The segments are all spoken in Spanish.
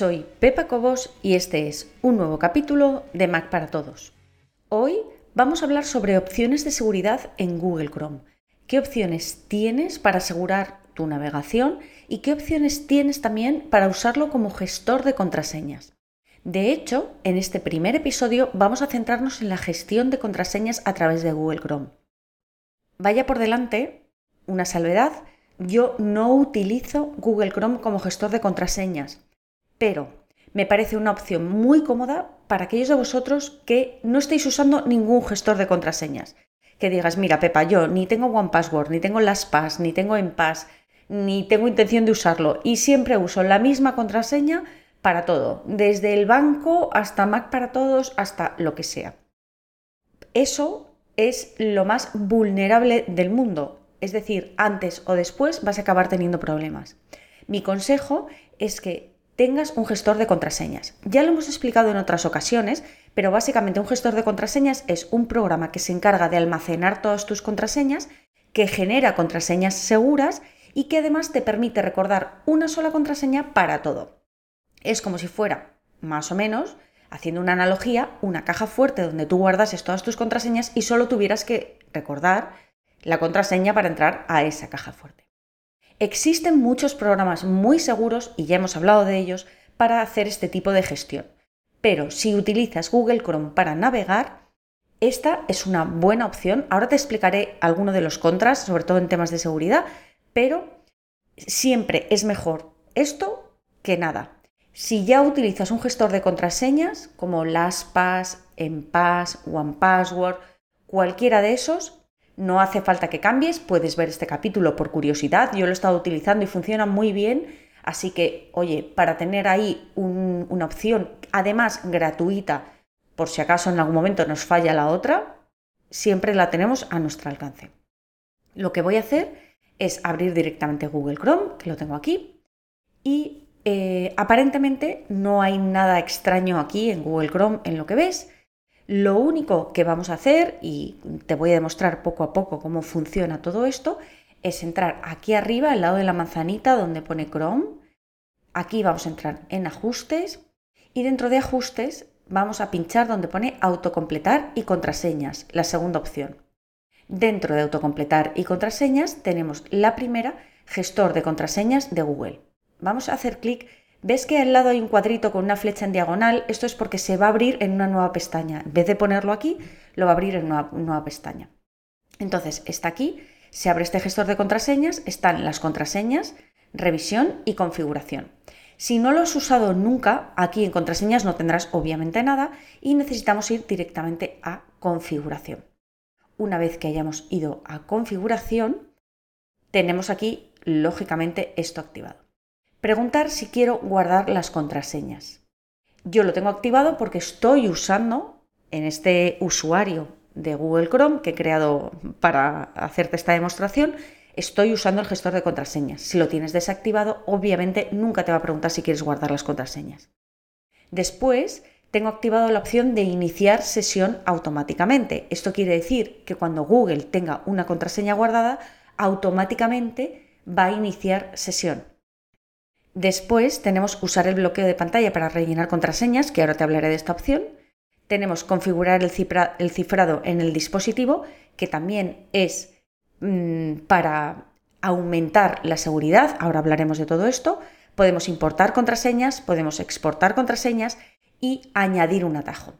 Soy Pepa Cobos y este es un nuevo capítulo de Mac para Todos. Hoy vamos a hablar sobre opciones de seguridad en Google Chrome. ¿Qué opciones tienes para asegurar tu navegación y qué opciones tienes también para usarlo como gestor de contraseñas? De hecho, en este primer episodio vamos a centrarnos en la gestión de contraseñas a través de Google Chrome. Vaya por delante una salvedad, yo no utilizo Google Chrome como gestor de contraseñas pero me parece una opción muy cómoda para aquellos de vosotros que no estéis usando ningún gestor de contraseñas. Que digas, mira, Pepa, yo ni tengo OnePassword, ni tengo LastPass, ni tengo Enpass, ni tengo intención de usarlo y siempre uso la misma contraseña para todo, desde el banco hasta Mac para todos, hasta lo que sea. Eso es lo más vulnerable del mundo, es decir, antes o después vas a acabar teniendo problemas. Mi consejo es que tengas un gestor de contraseñas. Ya lo hemos explicado en otras ocasiones, pero básicamente un gestor de contraseñas es un programa que se encarga de almacenar todas tus contraseñas, que genera contraseñas seguras y que además te permite recordar una sola contraseña para todo. Es como si fuera, más o menos, haciendo una analogía, una caja fuerte donde tú guardases todas tus contraseñas y solo tuvieras que recordar la contraseña para entrar a esa caja fuerte. Existen muchos programas muy seguros, y ya hemos hablado de ellos, para hacer este tipo de gestión. Pero si utilizas Google Chrome para navegar, esta es una buena opción. Ahora te explicaré algunos de los contras, sobre todo en temas de seguridad, pero siempre es mejor esto que nada. Si ya utilizas un gestor de contraseñas como LastPass, Enpass, OnePassword, cualquiera de esos, no hace falta que cambies, puedes ver este capítulo por curiosidad, yo lo he estado utilizando y funciona muy bien, así que, oye, para tener ahí una opción, además gratuita, por si acaso en algún momento nos falla la otra, siempre la tenemos a nuestro alcance. Lo que voy a hacer es abrir directamente Google Chrome, que lo tengo aquí, y eh, aparentemente no hay nada extraño aquí en Google Chrome en lo que ves, lo único que vamos a hacer, y te voy a demostrar poco a poco cómo funciona todo esto, es entrar aquí arriba, al lado de la manzanita donde pone Chrome. Aquí vamos a entrar en ajustes y dentro de ajustes vamos a pinchar donde pone autocompletar y contraseñas, la segunda opción. Dentro de autocompletar y contraseñas tenemos la primera, gestor de contraseñas de Google. Vamos a hacer clic ¿Ves que al lado hay un cuadrito con una flecha en diagonal? Esto es porque se va a abrir en una nueva pestaña. En vez de ponerlo aquí, lo va a abrir en una nueva pestaña. Entonces, está aquí, se abre este gestor de contraseñas, están las contraseñas, revisión y configuración. Si no lo has usado nunca, aquí en contraseñas no tendrás obviamente nada y necesitamos ir directamente a configuración. Una vez que hayamos ido a configuración, tenemos aquí lógicamente esto activado. Preguntar si quiero guardar las contraseñas. Yo lo tengo activado porque estoy usando en este usuario de Google Chrome que he creado para hacerte esta demostración, estoy usando el gestor de contraseñas. Si lo tienes desactivado, obviamente nunca te va a preguntar si quieres guardar las contraseñas. Después, tengo activado la opción de iniciar sesión automáticamente. Esto quiere decir que cuando Google tenga una contraseña guardada, automáticamente va a iniciar sesión. Después tenemos usar el bloqueo de pantalla para rellenar contraseñas, que ahora te hablaré de esta opción. Tenemos configurar el, cifrado en el dispositivo, que también es mm, para aumentar la seguridad. Ahora hablaremos de todo esto. Podemos importar contraseñas, podemos exportar contraseñas y añadir un atajo.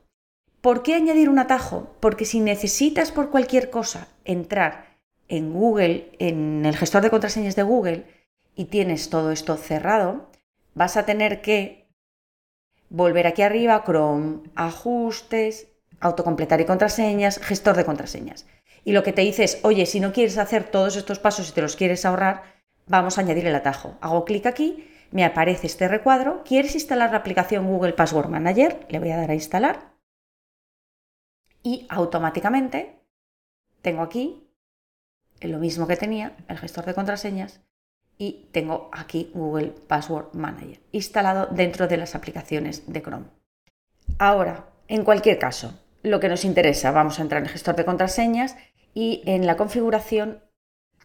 ¿Por qué añadir un atajo? Porque si necesitas por cualquier cosa entrar en Google, en el gestor de contraseñas de Google, y tienes todo esto cerrado, vas a tener que volver aquí arriba, Chrome, ajustes, autocompletar y contraseñas, gestor de contraseñas. Y lo que te dice es, oye, si no quieres hacer todos estos pasos y te los quieres ahorrar, vamos a añadir el atajo. Hago clic aquí, me aparece este recuadro. ¿Quieres instalar la aplicación Google Password Manager? Le voy a dar a instalar. Y automáticamente tengo aquí lo mismo que tenía, el gestor de contraseñas, y tengo aquí Google Password Manager instalado dentro de las aplicaciones de Chrome. Ahora, en cualquier caso, lo que nos interesa, vamos a entrar en el gestor de contraseñas y en la configuración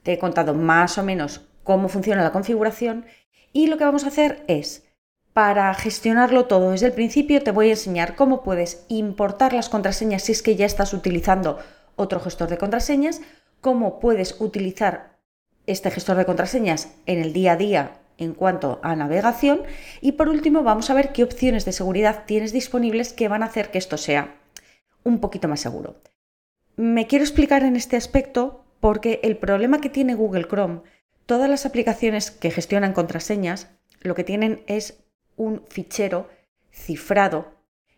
te he contado más o menos cómo funciona la configuración y lo que vamos a hacer es Para gestionarlo todo desde el principio te voy a enseñar cómo puedes importar las contraseñas si es que ya estás utilizando otro gestor de contraseñas, cómo puedes utilizar este gestor de contraseñas en el día a día en cuanto a navegación y por último vamos a ver qué opciones de seguridad tienes disponibles que van a hacer que esto sea un poquito más seguro. Me quiero explicar en este aspecto porque el problema que tiene Google Chrome, todas las aplicaciones que gestionan contraseñas, lo que tienen es un fichero cifrado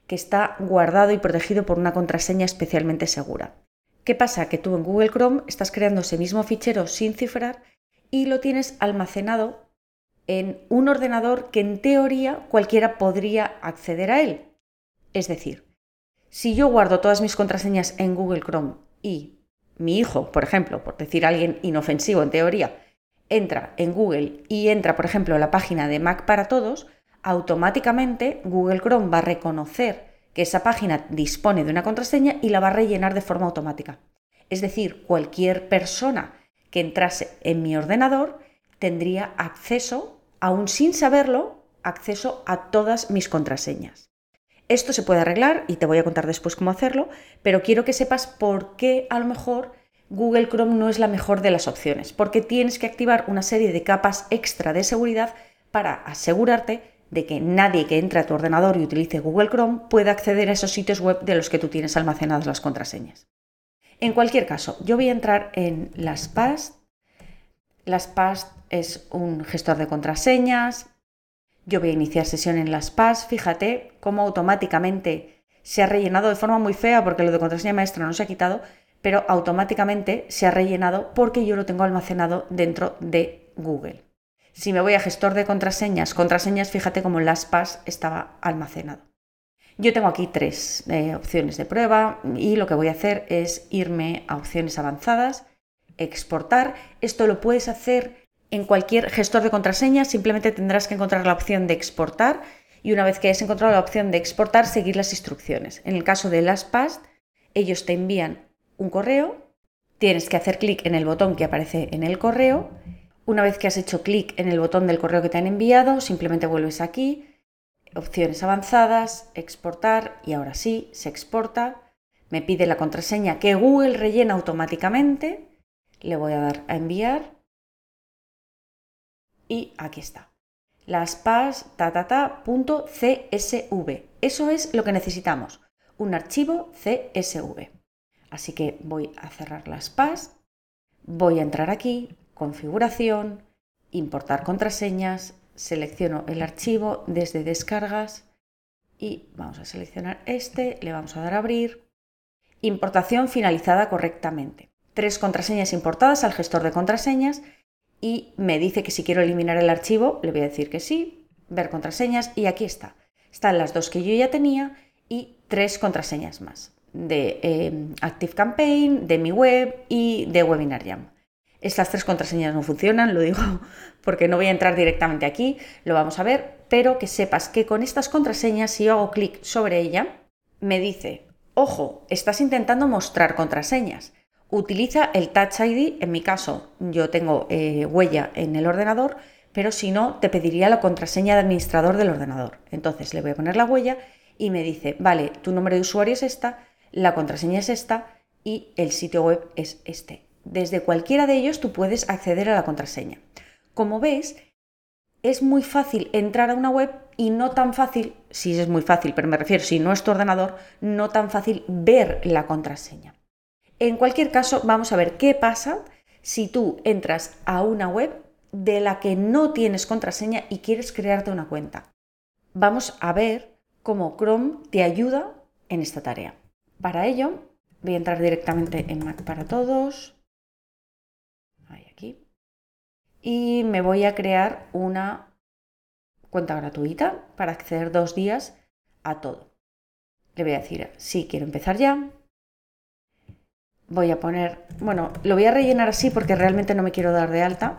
que está guardado y protegido por una contraseña especialmente segura. ¿Qué pasa? Que tú en Google Chrome estás creando ese mismo fichero sin cifrar y lo tienes almacenado en un ordenador que en teoría cualquiera podría acceder a él. Es decir, si yo guardo todas mis contraseñas en Google Chrome y mi hijo, por ejemplo, por decir alguien inofensivo en teoría, entra en Google y entra, por ejemplo, a la página de Mac para Todos, automáticamente Google Chrome va a reconocer que esa página dispone de una contraseña y la va a rellenar de forma automática. Es decir, cualquier persona que entrase en mi ordenador tendría acceso aún sin saberlo, acceso a todas mis contraseñas. Esto se puede arreglar y te voy a contar después cómo hacerlo, pero quiero que sepas por qué a lo mejor Google Chrome no es la mejor de las opciones, porque tienes que activar una serie de capas extra de seguridad para asegurarte de que nadie que entre a tu ordenador y utilice Google Chrome pueda acceder a esos sitios web de los que tú tienes almacenadas las contraseñas. En cualquier caso, yo voy a entrar en las PAS LastPass es un gestor de contraseñas. Yo voy a iniciar sesión en LastPass. Fíjate cómo automáticamente se ha rellenado de forma muy fea porque lo de contraseña maestra no se ha quitado, pero automáticamente se ha rellenado porque yo lo tengo almacenado dentro de Google. Si me voy a gestor de contraseñas, contraseñas, fíjate cómo LastPass estaba almacenado. Yo tengo aquí tres eh, opciones de prueba y lo que voy a hacer es irme a opciones avanzadas exportar. Esto lo puedes hacer en cualquier gestor de contraseñas, simplemente tendrás que encontrar la opción de exportar y una vez que hayas encontrado la opción de exportar, seguir las instrucciones. En el caso de LastPass, ellos te envían un correo, tienes que hacer clic en el botón que aparece en el correo. Una vez que has hecho clic en el botón del correo que te han enviado, simplemente vuelves aquí, opciones avanzadas, exportar y ahora sí, se exporta. Me pide la contraseña que Google rellena automáticamente le voy a dar a enviar y aquí está. Las pas .csv. Eso es lo que necesitamos, un archivo CSV. Así que voy a cerrar las pas, voy a entrar aquí, configuración, importar contraseñas, selecciono el archivo desde descargas y vamos a seleccionar este, le vamos a dar a abrir. Importación finalizada correctamente tres contraseñas importadas al gestor de contraseñas y me dice que si quiero eliminar el archivo, le voy a decir que sí, ver contraseñas y aquí está. Están las dos que yo ya tenía y tres contraseñas más de eh, ActiveCampaign, de mi web y de WebinarJam. Estas tres contraseñas no funcionan, lo digo porque no voy a entrar directamente aquí, lo vamos a ver, pero que sepas que con estas contraseñas, si yo hago clic sobre ella, me dice, ojo, estás intentando mostrar contraseñas. Utiliza el Touch ID, en mi caso yo tengo eh, huella en el ordenador, pero si no, te pediría la contraseña de administrador del ordenador. Entonces le voy a poner la huella y me dice, vale, tu nombre de usuario es esta, la contraseña es esta y el sitio web es este. Desde cualquiera de ellos tú puedes acceder a la contraseña. Como ves, es muy fácil entrar a una web y no tan fácil, si es muy fácil, pero me refiero si no es tu ordenador, no tan fácil ver la contraseña. En cualquier caso, vamos a ver qué pasa si tú entras a una web de la que no tienes contraseña y quieres crearte una cuenta. Vamos a ver cómo Chrome te ayuda en esta tarea. Para ello, voy a entrar directamente en Mac para todos. Y me voy a crear una cuenta gratuita para acceder dos días a todo. Le voy a decir, sí, quiero empezar ya voy a poner, bueno, lo voy a rellenar así porque realmente no me quiero dar de alta,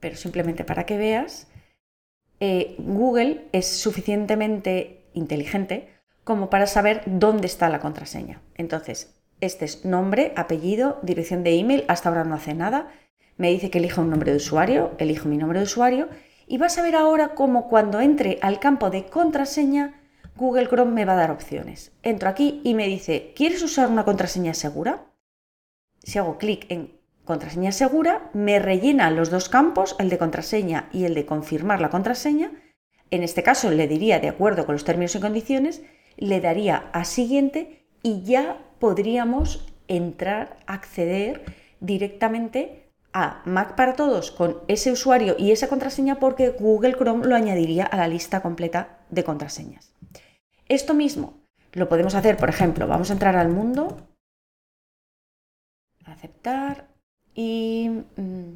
pero simplemente para que veas, eh, Google es suficientemente inteligente como para saber dónde está la contraseña. Entonces, este es nombre, apellido, dirección de email, hasta ahora no hace nada, me dice que elija un nombre de usuario, elijo mi nombre de usuario Y vas a ver ahora cómo cuando entre al campo de contraseña, Google Chrome me va a dar opciones. Entro aquí y me dice, ¿quieres usar una contraseña segura? Si hago clic en contraseña segura, me rellena los dos campos, el de contraseña y el de confirmar la contraseña. En este caso le diría, de acuerdo con los términos y condiciones, le daría a siguiente y ya podríamos entrar, acceder directamente a Mac para todos con ese usuario y esa contraseña porque Google Chrome lo añadiría a la lista completa de contraseñas. Esto mismo lo podemos hacer, por ejemplo, vamos a entrar al mundo, aceptar y mm,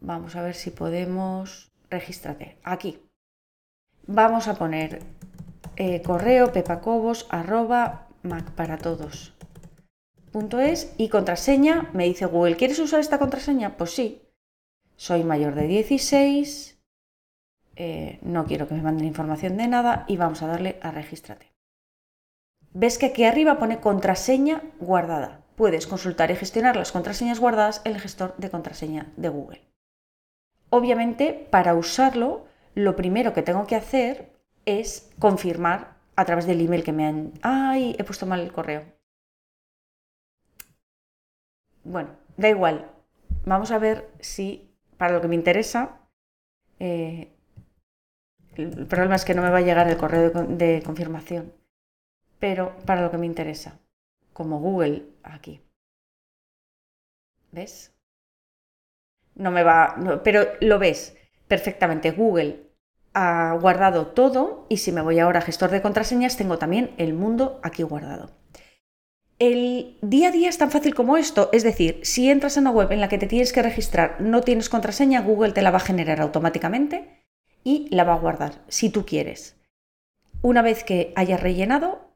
vamos a ver si podemos, regístrate, aquí. Vamos a poner eh, correo pepacobos arroba macparatodos punto es y contraseña, me dice Google, ¿quieres usar esta contraseña? Pues sí, soy mayor de 16, eh, no quiero que me manden información de nada y vamos a darle a regístrate. Ves que aquí arriba pone contraseña guardada. Puedes consultar y gestionar las contraseñas guardadas en el gestor de contraseña de Google. Obviamente, para usarlo, lo primero que tengo que hacer es confirmar a través del email que me han... ¡Ay! He puesto mal el correo bueno, da igual. Vamos a ver si, para lo que me interesa, eh, el problema es que no me va a llegar el correo de, confirmación, pero para lo que me interesa, como Google aquí. ¿Ves? No me va, pero lo ves perfectamente. Google ha guardado todo y si me voy ahora a gestor de contraseñas tengo también el mundo aquí guardado. El día a día es tan fácil como esto, es decir, si entras en una web en la que te tienes que registrar, no tienes contraseña, Google te la va a generar automáticamente y la va a guardar, si tú quieres. Una vez que hayas rellenado,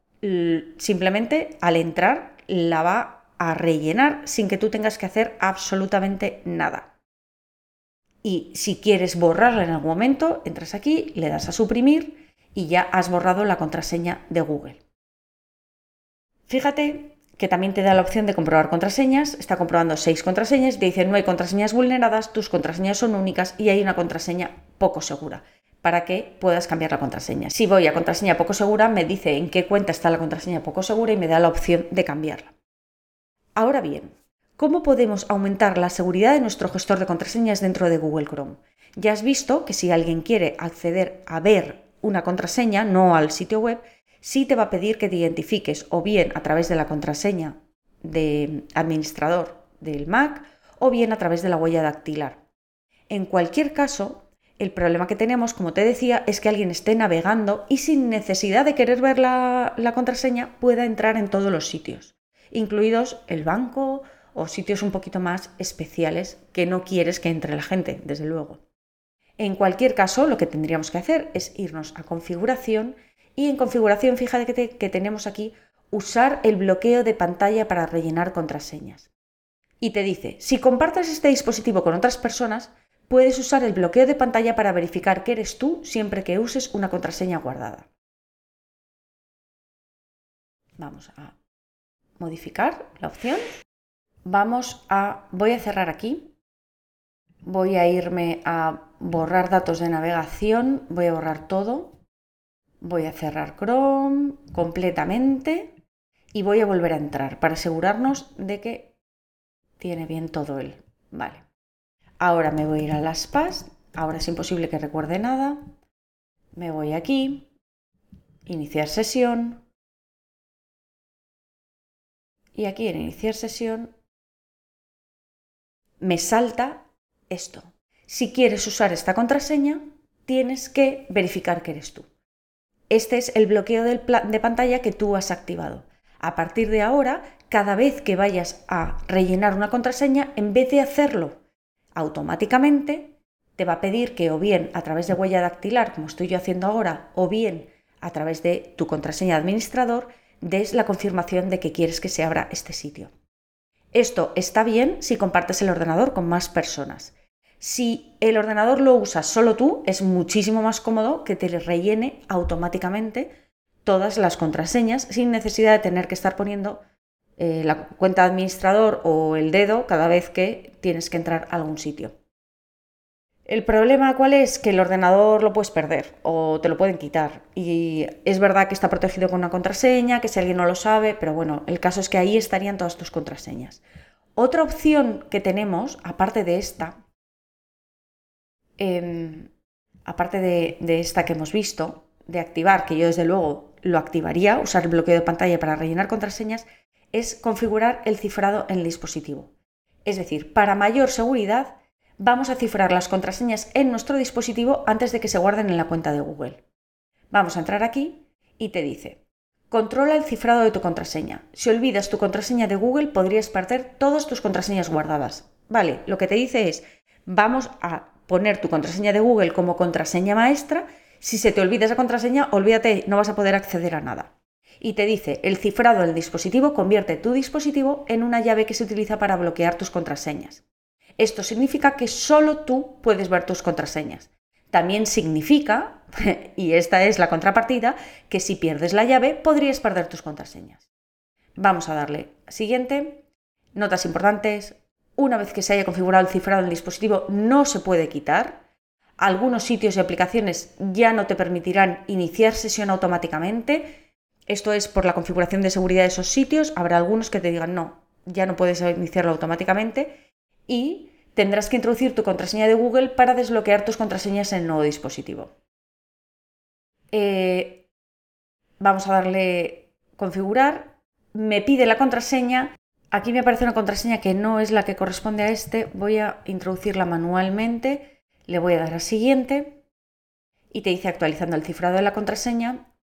simplemente al entrar la va a rellenar sin que tú tengas que hacer absolutamente nada. Y si quieres borrarla en algún momento, entras aquí, le das a suprimir y ya has borrado la contraseña de Google. Fíjate que también te da la opción de comprobar contraseñas, está comprobando seis contraseñas, te dice no hay contraseñas vulneradas, tus contraseñas son únicas y hay una contraseña poco segura para que puedas cambiar la contraseña. Si voy a contraseña poco segura, me dice en qué cuenta está la contraseña poco segura y me da la opción de cambiarla. Ahora bien, ¿cómo podemos aumentar la seguridad de nuestro gestor de contraseñas dentro de Google Chrome? Ya has visto que si alguien quiere acceder a ver una contraseña, no al sitio web, sí te va a pedir que te identifiques o bien a través de la contraseña de administrador del Mac o bien a través de la huella dactilar. En cualquier caso, el problema que tenemos, como te decía, es que alguien esté navegando y sin necesidad de querer ver la, la contraseña pueda entrar en todos los sitios, incluidos el banco o sitios un poquito más especiales que no quieres que entre la gente, desde luego. En cualquier caso, lo que tendríamos que hacer es irnos a configuración y en configuración, fíjate que, tenemos aquí usar el bloqueo de pantalla para rellenar contraseñas. Y te dice, si compartes este dispositivo con otras personas, puedes usar el bloqueo de pantalla para verificar que eres tú siempre que uses una contraseña guardada. Vamos a modificar la opción. Vamos a, voy a cerrar aquí. Voy a irme a borrar datos de navegación. Voy a borrar todo. Voy a cerrar Chrome completamente y voy a volver a entrar para asegurarnos de que tiene bien todo él. Vale. Ahora me voy a ir a las PAS. Ahora es imposible que recuerde nada. Me voy aquí. Iniciar sesión. Y aquí en iniciar sesión me salta esto. Si quieres usar esta contraseña, tienes que verificar que eres tú. Este es el bloqueo de pantalla que tú has activado. A partir de ahora, cada vez que vayas a rellenar una contraseña, en vez de hacerlo automáticamente, te va a pedir que o bien a través de huella dactilar, como estoy yo haciendo ahora, o bien a través de tu contraseña de administrador, des la confirmación de que quieres que se abra este sitio. Esto está bien si compartes el ordenador con más personas. Si el ordenador lo usas solo tú, es muchísimo más cómodo que te rellene automáticamente todas las contraseñas sin necesidad de tener que estar poniendo eh, la cuenta de administrador o el dedo cada vez que tienes que entrar a algún sitio. El problema cuál es? Que el ordenador lo puedes perder o te lo pueden quitar. Y es verdad que está protegido con una contraseña, que si alguien no lo sabe, pero bueno, el caso es que ahí estarían todas tus contraseñas. Otra opción que tenemos, aparte de esta, em, aparte de, de esta que hemos visto, de activar, que yo desde luego lo activaría, usar el bloqueo de pantalla para rellenar contraseñas, es configurar el cifrado en el dispositivo. Es decir, para mayor seguridad, vamos a cifrar las contraseñas en nuestro dispositivo antes de que se guarden en la cuenta de Google. Vamos a entrar aquí y te dice, controla el cifrado de tu contraseña. Si olvidas tu contraseña de Google podrías perder todas tus contraseñas guardadas. Vale, lo que te dice es, vamos a poner tu contraseña de Google como contraseña maestra. Si se te olvida esa contraseña, olvídate, no vas a poder acceder a nada. Y te dice, el cifrado del dispositivo convierte tu dispositivo en una llave que se utiliza para bloquear tus contraseñas. Esto significa que solo tú puedes ver tus contraseñas. También significa, y esta es la contrapartida, que si pierdes la llave podrías perder tus contraseñas. Vamos a darle siguiente. Notas importantes. Una vez que se haya configurado el cifrado en el dispositivo no se puede quitar. Algunos sitios y aplicaciones ya no te permitirán iniciar sesión automáticamente. Esto es por la configuración de seguridad de esos sitios. Habrá algunos que te digan no, ya no puedes iniciarlo automáticamente y tendrás que introducir tu contraseña de Google para desbloquear tus contraseñas en el nuevo dispositivo. Eh, vamos a darle configurar. Me pide la contraseña. Aquí me aparece una contraseña que no es la que corresponde a este. Voy a introducirla manualmente. Le voy a dar a siguiente. Y te dice actualizando el cifrado de la contraseña.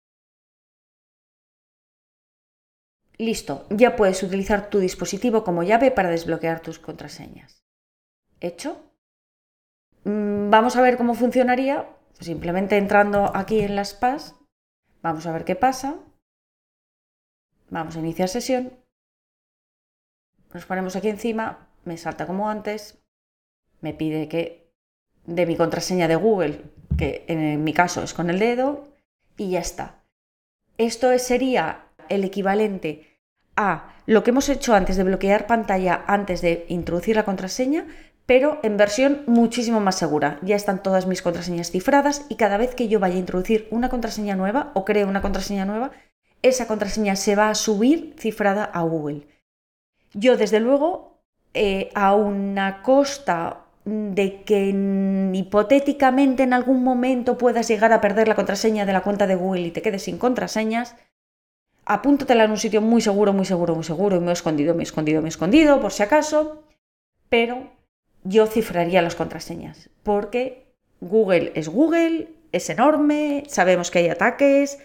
Listo, ya puedes utilizar tu dispositivo como llave para desbloquear tus contraseñas. ¿Hecho? Mm, vamos a ver cómo funcionaría. Simplemente entrando aquí en las PAS, vamos a ver qué pasa. Vamos a iniciar sesión. Nos ponemos aquí encima, me salta como antes, me pide que de mi contraseña de Google, que en mi caso es con el dedo, y ya está. Esto sería el equivalente a lo que hemos hecho antes de bloquear pantalla antes de introducir la contraseña, pero en versión muchísimo más segura. Ya están todas mis contraseñas cifradas y cada vez que yo vaya a introducir una contraseña nueva o creo una contraseña nueva, esa contraseña se va a subir cifrada a Google. Yo, desde luego, eh, a una costa de que hipotéticamente en algún momento puedas llegar a perder la contraseña de la cuenta de Google y te quedes sin contraseñas, apúntatela en un sitio muy seguro, muy seguro, muy seguro, y he escondido, he escondido, he escondido, por si acaso, pero yo cifraría las contraseñas, porque Google es Google, es enorme, sabemos que hay ataques,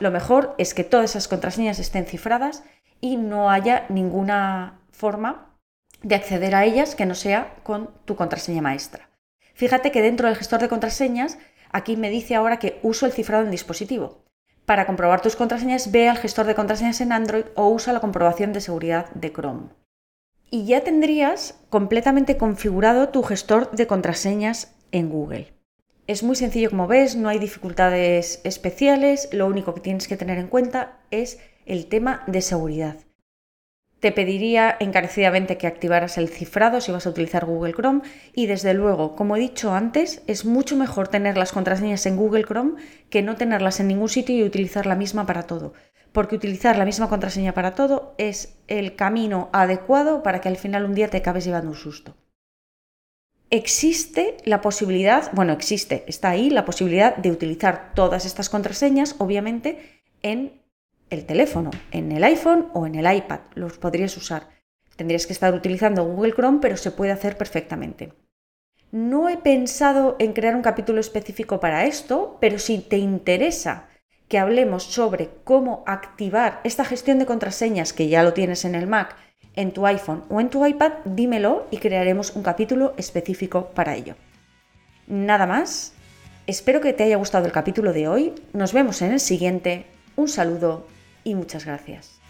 lo mejor es que todas esas contraseñas estén cifradas y no haya ninguna forma de acceder a ellas que no sea con tu contraseña maestra. Fíjate que dentro del gestor de contraseñas, aquí me dice ahora que uso el cifrado en dispositivo. Para comprobar tus contraseñas, ve al gestor de contraseñas en Android o usa la comprobación de seguridad de Chrome. Y ya tendrías completamente configurado tu gestor de contraseñas en Google. Es muy sencillo como ves, no hay dificultades especiales, lo único que tienes que tener en cuenta es el tema de seguridad. Te pediría encarecidamente que activaras el cifrado si vas a utilizar Google Chrome y desde luego, como he dicho antes, es mucho mejor tener las contraseñas en Google Chrome que no tenerlas en ningún sitio y utilizar la misma para todo, porque utilizar la misma contraseña para todo es el camino adecuado para que al final un día te acabes llevando un susto. Existe la posibilidad, bueno, existe, está ahí la posibilidad de utilizar todas estas contraseñas, obviamente, en el teléfono, en el iPhone o en el iPad. Los podrías usar. Tendrías que estar utilizando Google Chrome, pero se puede hacer perfectamente. No he pensado en crear un capítulo específico para esto, pero si te interesa que hablemos sobre cómo activar esta gestión de contraseñas, que ya lo tienes en el Mac, en tu iPhone o en tu iPad, dímelo y crearemos un capítulo específico para ello. Nada más. Espero que te haya gustado el capítulo de hoy. Nos vemos en el siguiente. Un saludo y muchas gracias.